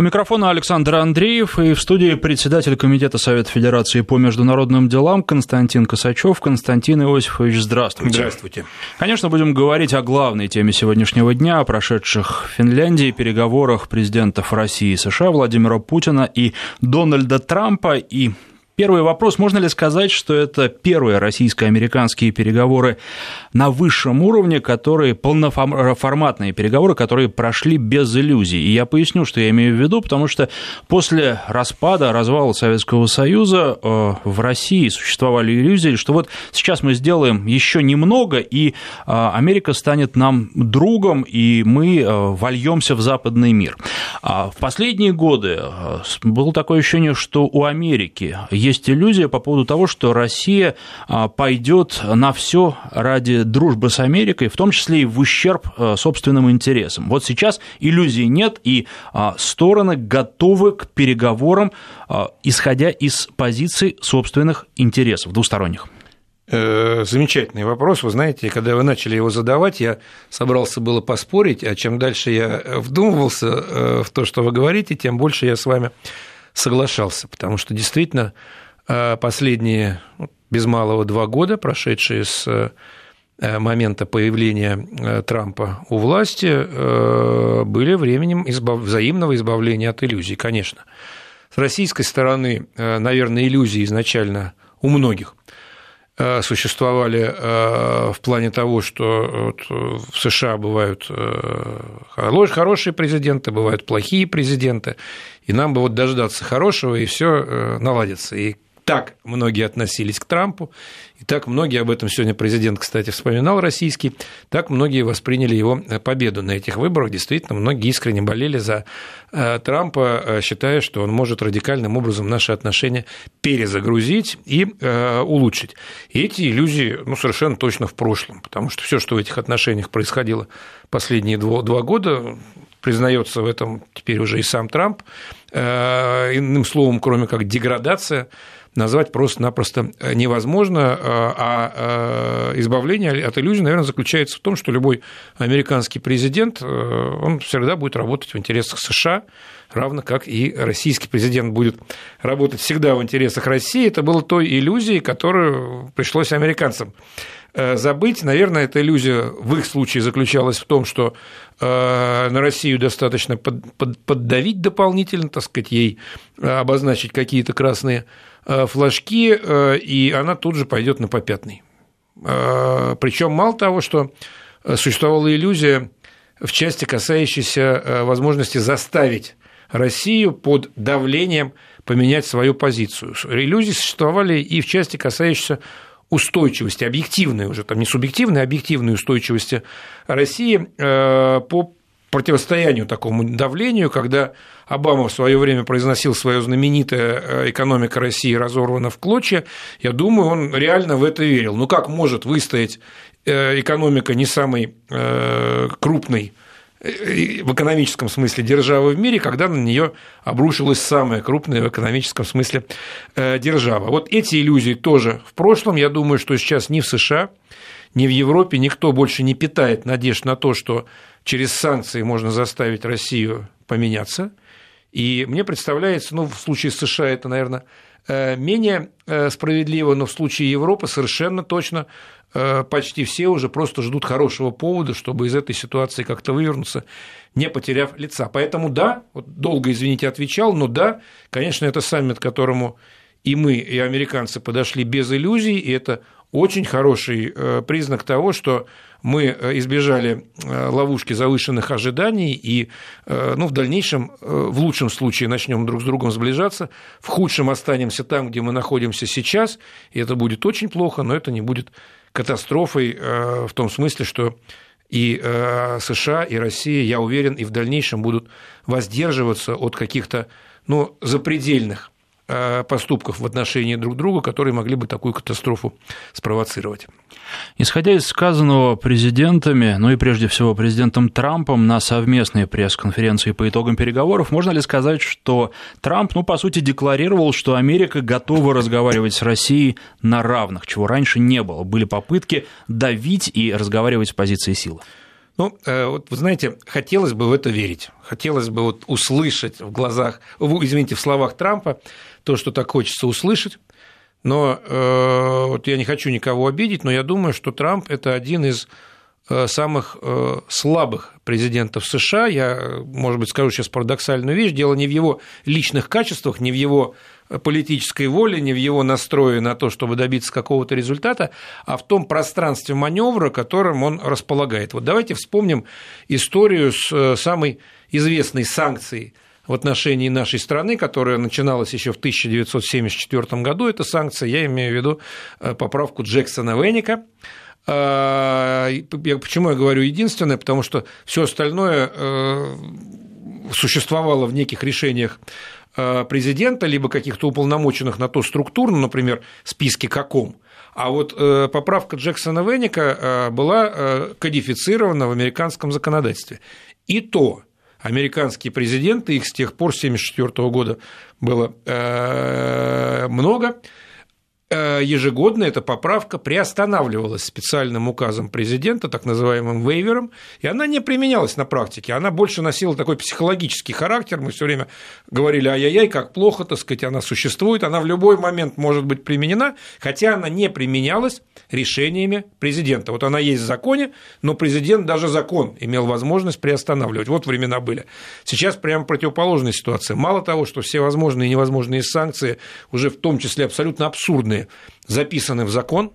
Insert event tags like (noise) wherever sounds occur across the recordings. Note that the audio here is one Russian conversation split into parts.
У микрофона Александр Андреев и в студии председатель Комитета Совета Федерации по международным делам Константин Косачев. Константин Иосифович, здравствуйте. Здравствуйте. Конечно, будем говорить о главной теме сегодняшнего дня, о прошедших в Финляндии переговорах президентов России и США Владимира Путина и Дональда Трампа. И Первый вопрос. Можно ли сказать, что это первые российско-американские переговоры на высшем уровне, которые полноформатные переговоры, которые прошли без иллюзий? И я поясню, что я имею в виду, потому что после распада, развала Советского Союза э, в России существовали иллюзии, что вот сейчас мы сделаем еще немного, и э, Америка станет нам другом, и мы э, вольемся в западный мир. А в последние годы было такое ощущение, что у Америки есть иллюзия по поводу того, что Россия а, пойдет на все ради дружбы с Америкой, в том числе и в ущерб а, собственным интересам. Вот сейчас иллюзий нет, и а, стороны готовы к переговорам, исходя из позиций собственных интересов двусторонних. Э, замечательный вопрос. Вы знаете, когда вы начали его задавать, я собрался было поспорить, а чем дальше я вдумывался э, в то, что вы говорите, тем больше я с вами соглашался, потому что действительно а последние ну, без малого два года, прошедшие с э, момента появления э, Трампа у власти, э, были временем избав... взаимного избавления от иллюзий, конечно. С российской стороны, наверное, иллюзии изначально у многих существовали в плане того, что в США бывают хорошие президенты, бывают плохие президенты, и нам бы вот дождаться хорошего, и все наладится. И так многие относились к Трампу, и так многие, об этом сегодня президент, кстати, вспоминал российский, так многие восприняли его э, победу на этих выборах. Действительно, многие искренне болели за э, Трампа, э, считая, что он может радикальным образом наши отношения перезагрузить и улучшить. И эти иллюзии ну, совершенно точно в прошлом, потому что все, что в этих отношениях происходило последние два, два года, признается в этом теперь уже и сам Трамп, иным словом, кроме как деградация назвать просто-напросто э, невозможно, э, а э, избавление от иллюзий, наверное, заключается в том, что любой американский президент, он всегда будет работать в интересах США, равно как и российский президент будет работать всегда в интересах России. Это было той иллюзией, которую пришлось американцам забыть. Наверное, эта иллюзия в их случае заключалась в том, что на Россию достаточно поддавить дополнительно, так сказать, ей обозначить какие-то красные флажки, э, и она тут же пойдет на попятный. Э, Причем мало того, что существовала иллюзия в части, касающейся возможности заставить Россию под давлением поменять свою позицию. Иллюзии существовали и в части, касающейся устойчивости, объективной уже, там не субъективной, а объективной устойчивости России по противостоянию такому давлению, когда Обама в свое время произносил свое знаменитое э, «экономика России разорвана в клочья», я думаю, он реально в это верил. Ну как может выстоять э, экономика не самой э, крупной в экономическом смысле державы в мире, когда на нее обрушилась самая крупная в экономическом смысле держава. Вот эти иллюзии тоже в прошлом. Я думаю, что сейчас ни в США, ни в Европе никто больше не питает надежд на то, что через санкции можно заставить Россию поменяться. И мне представляется, ну, в случае США это, наверное, э, менее э, справедливо, но в случае Европы совершенно точно э, почти все уже просто ждут хорошего повода, чтобы из этой ситуации как-то вывернуться, не потеряв лица. Поэтому да, вот долго, извините, отвечал, но да, конечно, это саммит, к которому и мы, и американцы подошли без иллюзий, и это очень хороший признак того, что мы э, избежали э, ловушки завышенных ожиданий и э, ну, в дальнейшем, в лучшем случае, начнем друг с другом сближаться, в худшем останемся там, где мы находимся сейчас, и это будет очень плохо, но это не будет катастрофой в том смысле, что и США, и Россия, я уверен, и в дальнейшем будут воздерживаться от каких-то ну, запредельных поступков в отношении друг друга, которые могли бы такую катастрофу спровоцировать. Исходя из сказанного президентами, ну и прежде всего президентом Трампом на совместной пресс-конференции по итогам переговоров, можно ли сказать, что Трамп, ну, по сути, декларировал, что Америка готова разговаривать с Россией на равных, чего раньше не было. Были попытки давить и разговаривать с позиции силы. Ну, э, вот вы знаете, хотелось бы в это верить. Хотелось бы вот услышать в глазах, извините, в словах Трампа то, что так хочется услышать. Но э, вот я не хочу никого обидеть, но я думаю, что Трамп это один из э, самых э, слабых президентов США. Я, может быть, скажу сейчас парадоксальную вещь. Дело не в его личных качествах, не в его политической воли, не в его настрое на то, чтобы добиться какого-то результата, а в том пространстве маневра, которым он располагает. Вот давайте вспомним историю с самой известной санкцией в отношении нашей страны, которая начиналась еще в 1974 году. Это санкция, я имею в виду э, поправку Джексона Веника. А, почему я говорю единственное? Потому что все остальное э, существовало в неких решениях Э, президента, либо каких-то уполномоченных на то структур, ну, например, списки каком. А вот поправка Джексона Веника была кодифицирована в американском законодательстве. И то американские президенты, их с тех пор, с 1974 года было много, Э, ежегодно эта поправка приостанавливалась специальным указом президента, так называемым вейвером, и она не применялась на практике, она больше носила такой психологический характер, мы все время говорили, ай-яй-яй, как плохо, так сказать, она существует, она в любой момент может быть применена, хотя она не применялась решениями президента. Вот она есть в законе, но президент даже закон имел возможность приостанавливать. Вот времена были. Сейчас прямо противоположная ситуация. Мало того, что все возможные и невозможные санкции, уже в том числе абсолютно абсурдные, записаны в закон.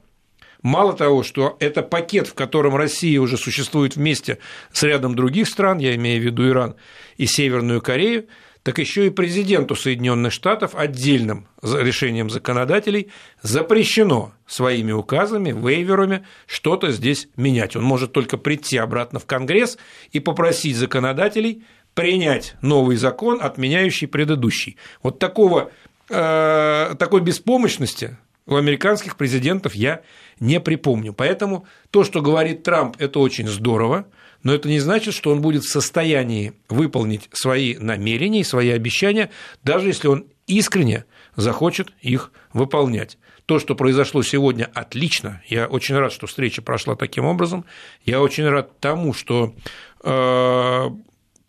Мало того, что это пакет, в котором Россия уже существует вместе с рядом других стран, я имею в виду Иран и Северную Корею, так еще и президенту Соединенных Штатов отдельным решением законодателей запрещено своими указами, вейверами что-то здесь менять. Он может только прийти обратно в Конгресс и попросить законодателей принять новый закон, отменяющий предыдущий. Вот такого, э, такой беспомощности у американских президентов я не припомню. Поэтому то, что говорит Трамп, это очень здорово, но это не значит, что он будет в состоянии выполнить свои намерения и свои обещания, даже если он искренне захочет их выполнять. То, что произошло сегодня, отлично. Я очень рад, что встреча прошла таким образом. Я очень рад тому, что э,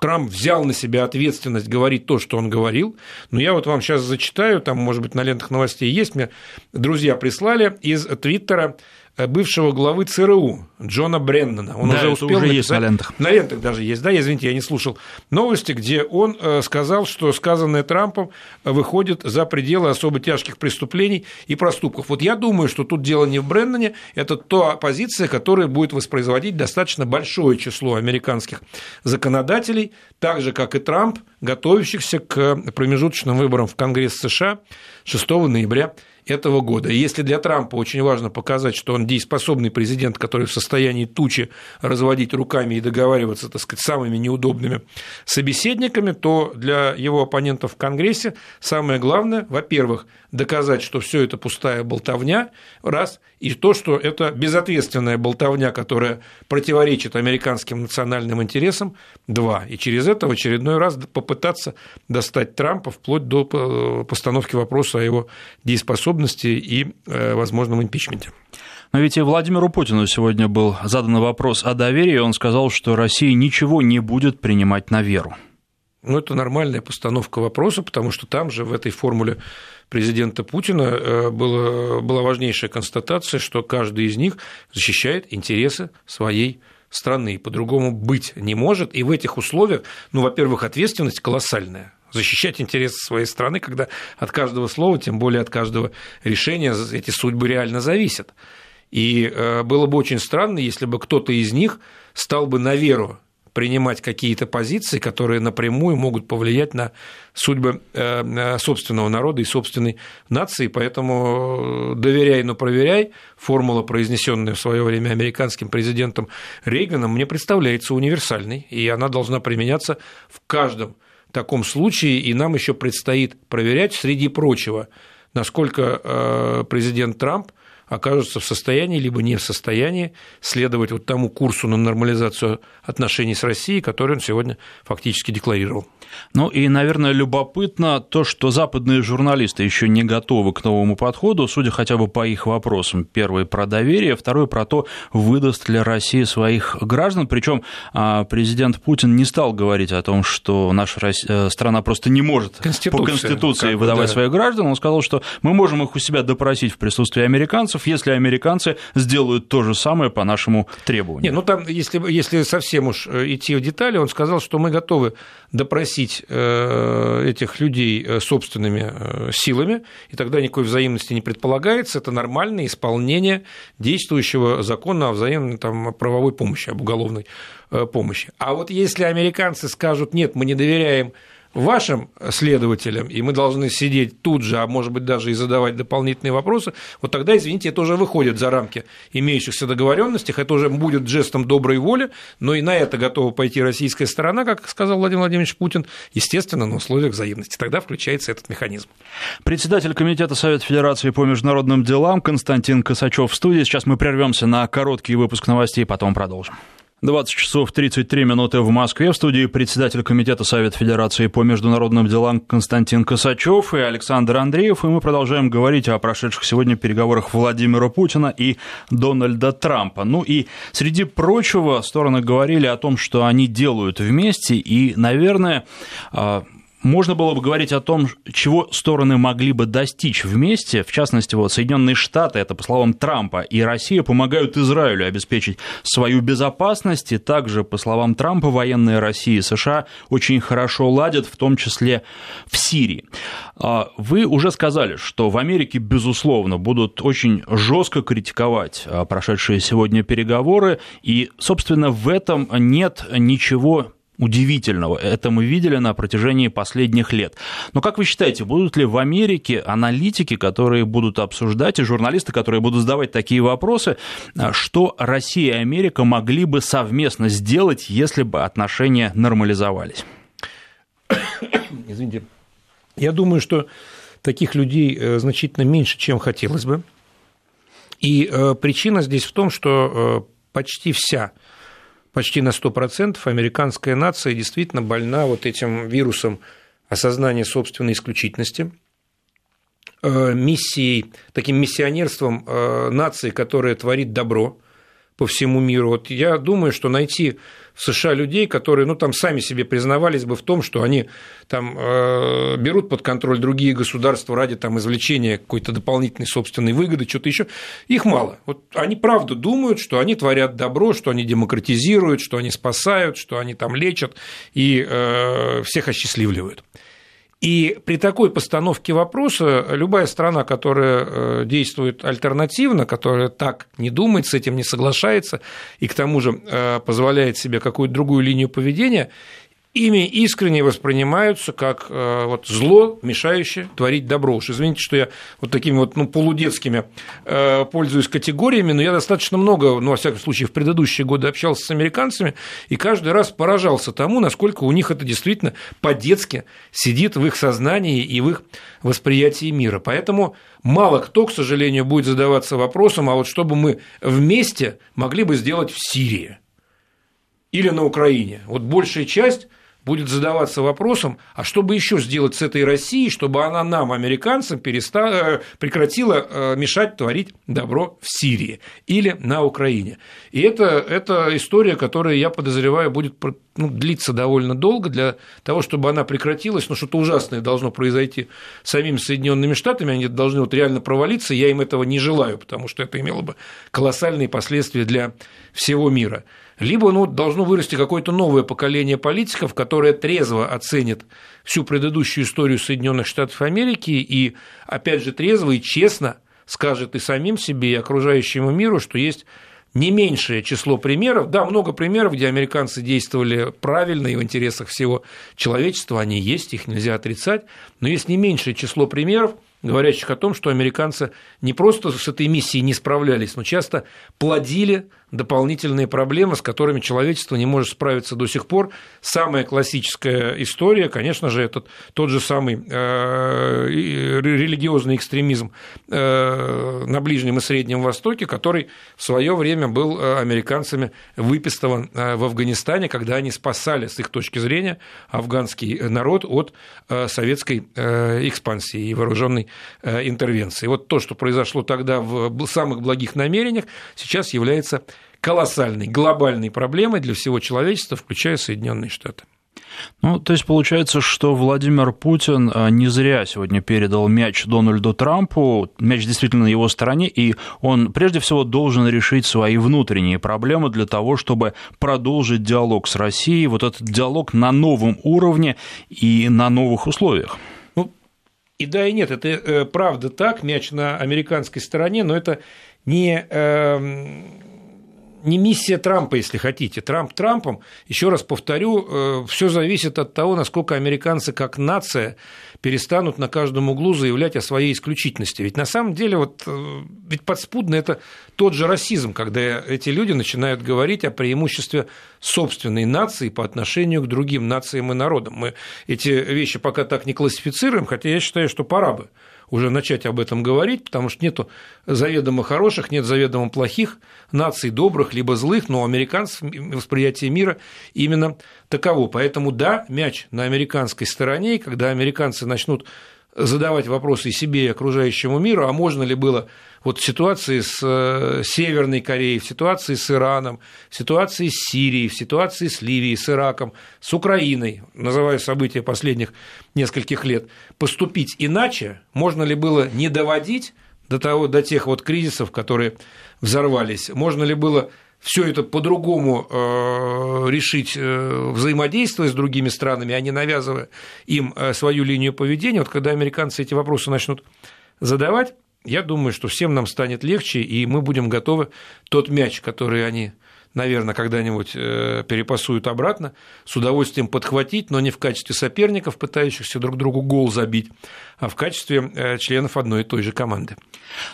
Трамп взял на себя ответственность говорить то, что он говорил. Но я вот вам сейчас зачитаю, там, может быть, на лентах новостей есть, мне друзья прислали из Твиттера бывшего главы ЦРУ Джона Бреннана. Он да, уже успел уже написать, есть на лентах. На лентах даже есть, да, извините, я не слушал новости, где он э, сказал, что сказанное Трампом выходит за пределы особо тяжких преступлений и проступков. Вот я думаю, что тут дело не в Бреннане, это та позиция, которая будет воспроизводить достаточно большое число американских законодателей, так же, как и Трамп, готовящихся к промежуточным выборам в Конгресс США 6 ноября этого года. И если для Трампа очень важно показать, что он дееспособный президент, который в состоянии тучи разводить руками и договариваться, так сказать, самыми неудобными собеседниками, то для его оппонентов в Конгрессе самое главное, во-первых, доказать, что все это пустая болтовня, раз, и то, что это безответственная болтовня, которая противоречит американским национальным интересам, два. И через это в очередной раз попытаться достать Трампа вплоть до э, постановки вопроса о его дееспособности и э, возможном импичменте. Но ведь и Владимиру Путину сегодня был задан вопрос о доверии, он сказал, что Россия ничего не будет принимать на веру. Ну, это нормальная постановка вопроса, потому что там же в этой формуле президента Путина э, было, была важнейшая констатация, что каждый из них защищает интересы своей страны, по-другому быть не может, и в этих условиях, ну, во-первых, ответственность колоссальная, защищать интересы своей страны, когда от каждого слова, тем более от каждого решения эти судьбы реально зависят. И э, было бы очень странно, если бы кто-то из них стал бы на веру принимать какие-то позиции, которые напрямую могут повлиять на судьбы э, собственного народа и собственной нации. Поэтому э, доверяй, но проверяй. Формула, произнесенная в свое время американским президентом Рейганом, мне представляется универсальной, и она должна применяться в каждом таком случае, и нам еще предстоит проверять, среди прочего, насколько э, президент Трамп окажутся в состоянии, либо не в состоянии следовать вот тому курсу на нормализацию отношений с Россией, который он сегодня фактически декларировал. Ну и, наверное, любопытно то, что западные журналисты еще не готовы к новому подходу, судя хотя бы по их вопросам. Первый про доверие, второй про то, выдаст ли Россия своих граждан. Причем а, президент Путин не стал говорить о том, что наша э, страна просто не может по Конституции выдавать да. своих граждан. Он сказал, что мы можем их у себя допросить в присутствии американцев, если американцы сделают то же самое по нашему требованию. Не, ну там, если, если совсем уж э, идти в детали, он сказал, что мы готовы допросить э, этих людей собственными силами, и тогда никакой взаимности не предполагается. Это нормальное исполнение действующего закона о взаимной там, правовой помощи, об уголовной помощи. А вот если американцы скажут, нет, мы не доверяем вашим следователям, и мы должны сидеть тут же, а может быть даже и задавать дополнительные вопросы, вот тогда, извините, это уже выходит за рамки имеющихся договоренностей, это уже будет жестом доброй воли, но и на это готова пойти российская сторона, как сказал Владимир Владимирович Путин, естественно, на условиях взаимности. Тогда включается этот механизм. Председатель Комитета Совета Федерации по международным делам Константин Косачев в студии. Сейчас мы прервемся на короткий выпуск новостей, потом продолжим. 20 часов 33 минуты в Москве. В студии председатель Комитета Совета Федерации по международным делам Константин Косачев и Александр Андреев. И мы продолжаем говорить о прошедших сегодня переговорах Владимира Путина и Дональда Трампа. Ну и среди прочего стороны говорили о том, что они делают вместе. И, наверное, а, можно было бы говорить о том, чего стороны могли бы достичь вместе. В частности, вот Соединенные Штаты, это по словам Трампа, и Россия помогают Израилю обеспечить свою безопасность. И также, по словам Трампа, военные России и США очень хорошо ладят, в том числе в Сирии. А вы уже сказали, что в Америке, безусловно, будут очень жестко критиковать а, прошедшие сегодня переговоры, и, собственно, в этом нет ничего удивительного. Это мы видели на протяжении последних лет. Но как вы считаете, будут ли в Америке аналитики, которые будут обсуждать, и журналисты, которые будут задавать такие вопросы, а, что Россия и Америка могли бы совместно сделать, если бы отношения нормализовались? (coughs) Извините. Я думаю, что таких людей э, значительно меньше, чем хотелось бы. И э, причина здесь в том, что э, почти вся почти на 100% американская нация действительно больна вот этим вирусом осознания собственной исключительности, э, миссией, таким миссионерством э, нации, которая творит добро по всему миру. Вот я думаю, что найти в США людей, которые, ну, там сами себе признавались бы в том, что они там э, берут под контроль другие государства ради там извлечения какой-то дополнительной собственной выгоды, что-то еще. Их мало. Вот они правда думают, что они творят добро, что они демократизируют, что они спасают, что они там лечат и э, всех осчастливливают. И при такой постановке вопроса любая страна, которая э, действует альтернативно, которая так не думает, с этим не соглашается и к тому же э, позволяет себе какую-то другую линию поведения, ими искренне воспринимаются как э, вот зло, мешающее творить добро. Уж извините, что я вот такими вот ну, полудетскими э, пользуюсь категориями, но я достаточно много, ну, во всяком случае, в предыдущие годы общался с американцами, и каждый раз поражался тому, насколько у них это действительно по-детски сидит в их сознании и в их восприятии мира. Поэтому мало кто, к сожалению, будет задаваться вопросом, а вот что бы мы вместе могли бы сделать в Сирии или на Украине. Вот большая часть будет задаваться вопросом, а что бы еще сделать с этой Россией, чтобы она нам, американцам, перестала, э, прекратила э, мешать творить добро в Сирии или на Украине. И это, это история, которая, я подозреваю, будет ну, длиться довольно долго для того, чтобы она прекратилась, но что-то ужасное должно произойти с самими Соединенными Штатами, они должны вот реально провалиться, я им этого не желаю, потому что это имело бы колоссальные последствия для всего мира либо ну, должно вырасти какое-то новое поколение политиков, которое трезво оценит всю предыдущую историю Соединенных Штатов Америки и, опять же, трезво и честно скажет и самим себе, и окружающему миру, что есть не меньшее число примеров, да, много примеров, где американцы действовали правильно и в интересах всего человечества, они есть, их нельзя отрицать, но есть не меньшее число примеров, говорящих о том, что американцы не просто с этой миссией не справлялись, но часто плодили дополнительные проблемы, с которыми человечество не может справиться до сих пор. Самая классическая история, конечно же, это тот же самый э, религиозный экстремизм э, на Ближнем и Среднем Востоке, который в свое время был э, американцами выпистован в Афганистане, когда они спасали, с их точки зрения, афганский народ от советской экспансии и вооруженной интервенции. Вот то, что произошло тогда в самых благих намерениях, сейчас является колоссальной, глобальной проблемой для всего человечества, включая Соединенные Штаты. Ну, то есть получается, что Владимир Путин а, не зря сегодня передал мяч Дональду Трампу, мяч действительно на его стороне, и он прежде всего должен решить свои внутренние проблемы для того, чтобы продолжить диалог с Россией, вот этот диалог на новом уровне и на новых условиях. Ну, и да, и нет, это э, правда так, мяч на американской стороне, но это не эм, не миссия Трампа, если хотите. Трамп Трампом, еще раз повторю, э, все зависит от того, насколько американцы как нация перестанут на каждом углу заявлять о своей исключительности. Ведь на самом деле, вот, э, ведь подспудно это тот же расизм, когда эти люди начинают говорить о преимуществе собственной нации по отношению к другим нациям и народам. Мы эти вещи пока так не классифицируем, хотя я считаю, что пора бы уже начать об этом говорить, потому что нету заведомо хороших, нет заведомо плохих наций, добрых либо злых, но американцев восприятие мира именно таково. Поэтому да, мяч на американской стороне, и когда американцы начнут задавать вопросы себе, и окружающему миру, а можно ли было вот в ситуации с э, Северной Кореей, в ситуации с Ираном, в ситуации с Сирией, в ситуации с Ливией, с Ираком, с Украиной, называя события последних нескольких лет, поступить иначе, можно ли было не доводить до, того, до тех вот кризисов, которые взорвались, можно ли было все это по-другому э, решить, э, взаимодействуя с другими странами, а не навязывая им свою линию поведения. Вот когда американцы эти вопросы начнут задавать, я думаю, что всем нам станет легче, и мы будем готовы тот мяч, который они наверное, когда-нибудь э, перепасуют обратно, с удовольствием подхватить, но не в качестве соперников, пытающихся друг другу гол забить, а в качестве э, членов одной и той же команды.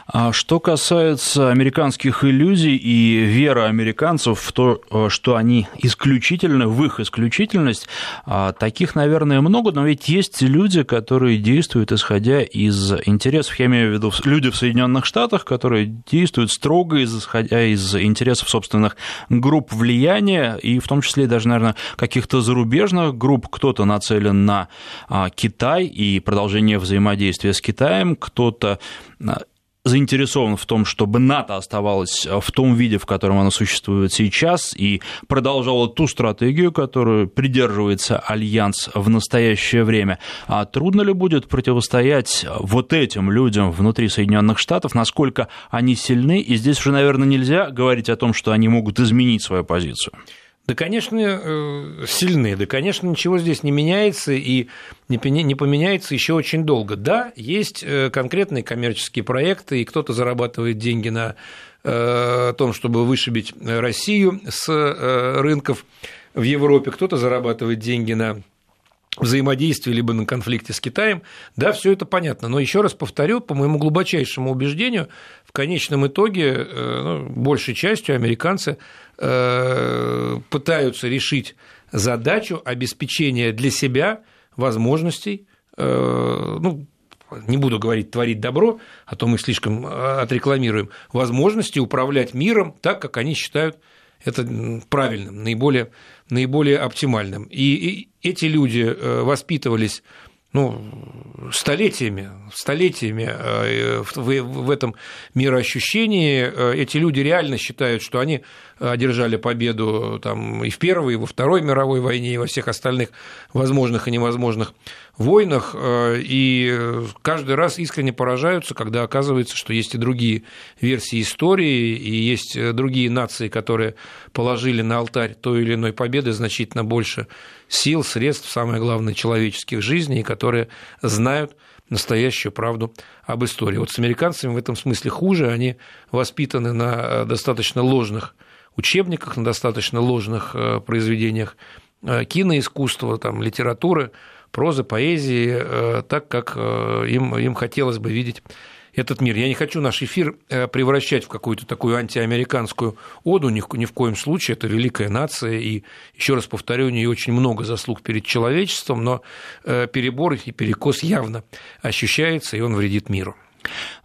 А что касается американских иллюзий и веры американцев в то, э, что они исключительны, в их исключительность, а, таких, наверное, много, но ведь есть люди, которые действуют исходя из интересов, я имею в виду люди в Соединенных Штатах, которые действуют строго исходя из интересов собственных групп влияния, и в том числе даже, наверное, каких-то зарубежных групп. Кто-то нацелен на а, Китай и продолжение взаимодействия с Китаем, кто-то а, заинтересован в том, чтобы НАТО оставалось в том виде, в котором оно существует сейчас, и продолжало ту стратегию, которую придерживается Альянс в настоящее время. А трудно ли будет противостоять вот этим людям внутри Соединенных Штатов, насколько они сильны? И здесь уже, наверное, нельзя говорить о том, что они могут изменить свою позицию. Да, конечно, э, сильны, да, конечно, ничего здесь не меняется и не поменяется еще очень долго. Да, есть э, конкретные коммерческие проекты, и кто-то зарабатывает деньги на э, том, чтобы вышибить Россию с рынков в Европе, кто-то зарабатывает деньги на взаимодействии либо на конфликте с Китаем, да, все это понятно. Но еще раз повторю, по моему глубочайшему убеждению, в конечном итоге ну, большей частью американцы Э, пытаются решить задачу обеспечения для себя возможностей, э, ну, не буду говорить творить добро, а то мы слишком э, отрекламируем, возможности управлять миром так, как они считают это правильным, наиболее, наиболее оптимальным. И эти люди воспитывались ну, столетиями, столетиями э, в этом мироощущении э, эти люди реально считают, что они одержали победу там, и в Первой, и во Второй мировой войне, и во всех остальных возможных и невозможных войнах, э, и каждый раз искренне поражаются, когда оказывается, что есть и другие версии истории, и есть другие нации, которые положили на алтарь той или иной победы значительно больше сил, средств, самое главное, человеческих жизней, которые знают настоящую правду об истории. Вот с американцами в этом смысле хуже, они воспитаны на достаточно ложных учебниках, на достаточно ложных э, произведениях э, киноискусства, там, литературы, прозы, поэзии, так, как им, им хотелось бы видеть этот мир. Я не хочу наш эфир э, превращать в какую-то такую антиамериканскую оду, ни в, ни в коем случае. Это великая нация, и, еще раз повторю, у нее очень много заслуг перед человечеством, но э, перебор и перекос явно ощущается, и он вредит миру.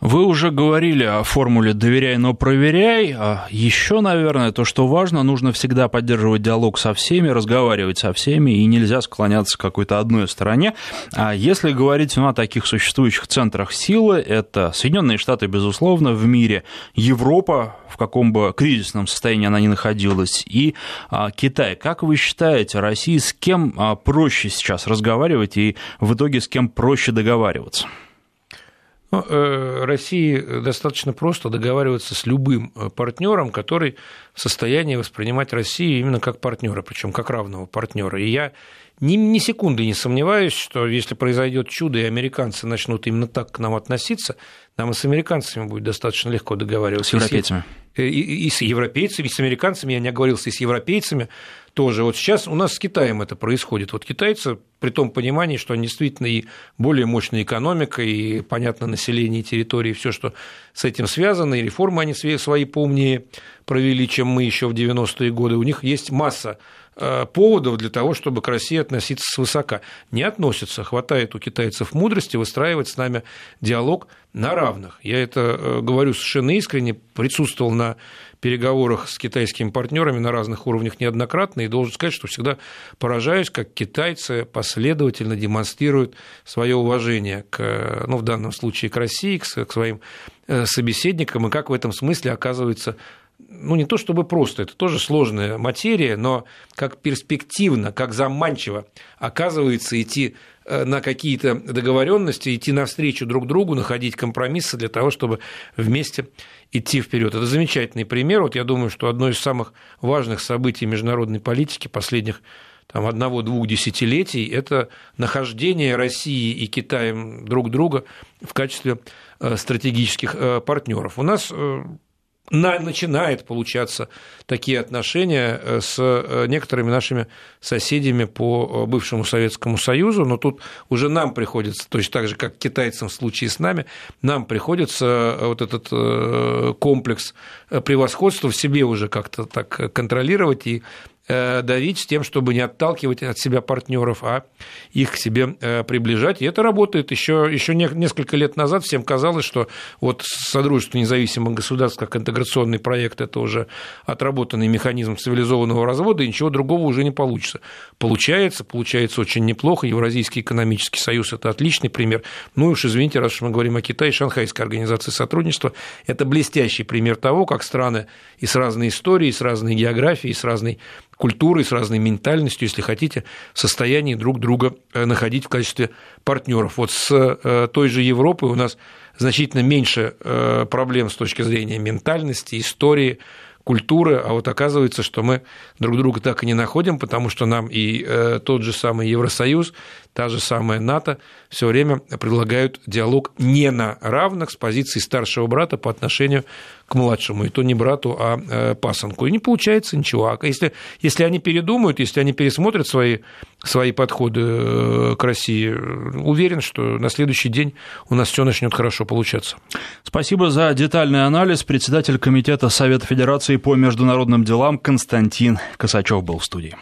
Вы уже говорили о формуле «доверяй, но проверяй». А еще, наверное, то, что важно, нужно всегда поддерживать диалог со всеми, разговаривать со всеми, и нельзя склоняться к какой-то одной стороне. А если говорить ну, о таких существующих центрах силы, это Соединенные Штаты, безусловно, в мире, Европа, в каком бы кризисном состоянии она ни находилась, и а, Китай. Как вы считаете, России с кем а, проще сейчас разговаривать и в итоге с кем проще договариваться? Ну, э, России достаточно просто договариваться с любым э, партнером, который в состоянии воспринимать Россию именно как партнера, причем как равного партнера. И я ни, ни секунды не сомневаюсь, что если произойдет чудо, и американцы начнут именно так к нам относиться, нам и с американцами будет достаточно легко договариваться. С европейцами. И, и, и с европейцами, и с американцами, я не оговорился, и с европейцами тоже. Вот сейчас у нас с Китаем это происходит. Вот китайцы, при том понимании, что они действительно и более мощная экономика, и, понятно, население, и территории, все, что с этим связано, и реформы они свои поумнее провели, чем мы еще в 90-е годы. У них есть масса Э, поводов для того, чтобы к России относиться свысока. Не относятся. Хватает у китайцев мудрости выстраивать с нами диалог на равных. Я это э, говорю совершенно искренне, присутствовал на переговорах с китайскими партнерами на разных уровнях неоднократно, и должен сказать, что всегда поражаюсь, как китайцы последовательно демонстрируют свое уважение к, ну, в данном случае к России, к своим э, собеседникам, и как в этом смысле оказывается ну, не то чтобы просто, это тоже сложная материя, но как перспективно, как заманчиво оказывается идти э, на какие-то договоренности, идти навстречу друг другу, находить компромиссы для того, чтобы вместе идти вперед. Это замечательный пример. Вот я думаю, что одно из самых важных событий международной политики последних там, одного-двух десятилетий – это нахождение России и Китаем друг друга в качестве э, стратегических э, партнеров. У нас на, начинает получаться такие отношения э, с э, некоторыми нашими соседями по э, бывшему Советскому Союзу, но тут уже нам приходится, точно так же, как китайцам в случае с нами, нам приходится вот этот комплекс превосходства в себе уже как-то так контролировать и давить с тем, чтобы не отталкивать от себя партнеров, а их к себе э, приближать. И это работает. Еще, еще несколько лет назад всем казалось, что вот Содружество независимых государств как интеграционный проект – это уже отработанный механизм цивилизованного развода, и ничего другого уже не получится. Получается, получается очень неплохо. Евразийский экономический союз – это отличный пример. Ну уж извините, раз уж мы говорим о Китае, Шанхайская организация сотрудничества – это блестящий пример того, как страны и с разной историей, и с разной географией, и с разной культурой, с разной ментальностью, если хотите, в состоянии друг друга э, находить в качестве партнеров. Вот с э, той же Европой у нас значительно меньше э, проблем с точки зрения ментальности, истории, культуры, а вот оказывается, что мы друг друга так и не находим, потому что нам и тот же самый Евросоюз, та же самая НАТО все время предлагают диалог не на равных с позиции старшего брата по отношению к младшему, и то не брату, а э, пасынку. И не получается ничего. А если, если они передумают, если они пересмотрят свои, свои подходы э, к России, уверен, что на следующий день у нас все начнет хорошо получаться. Спасибо за детальный анализ. Председатель Комитета Совета Федерации по международным делам Константин Косачев был в студии.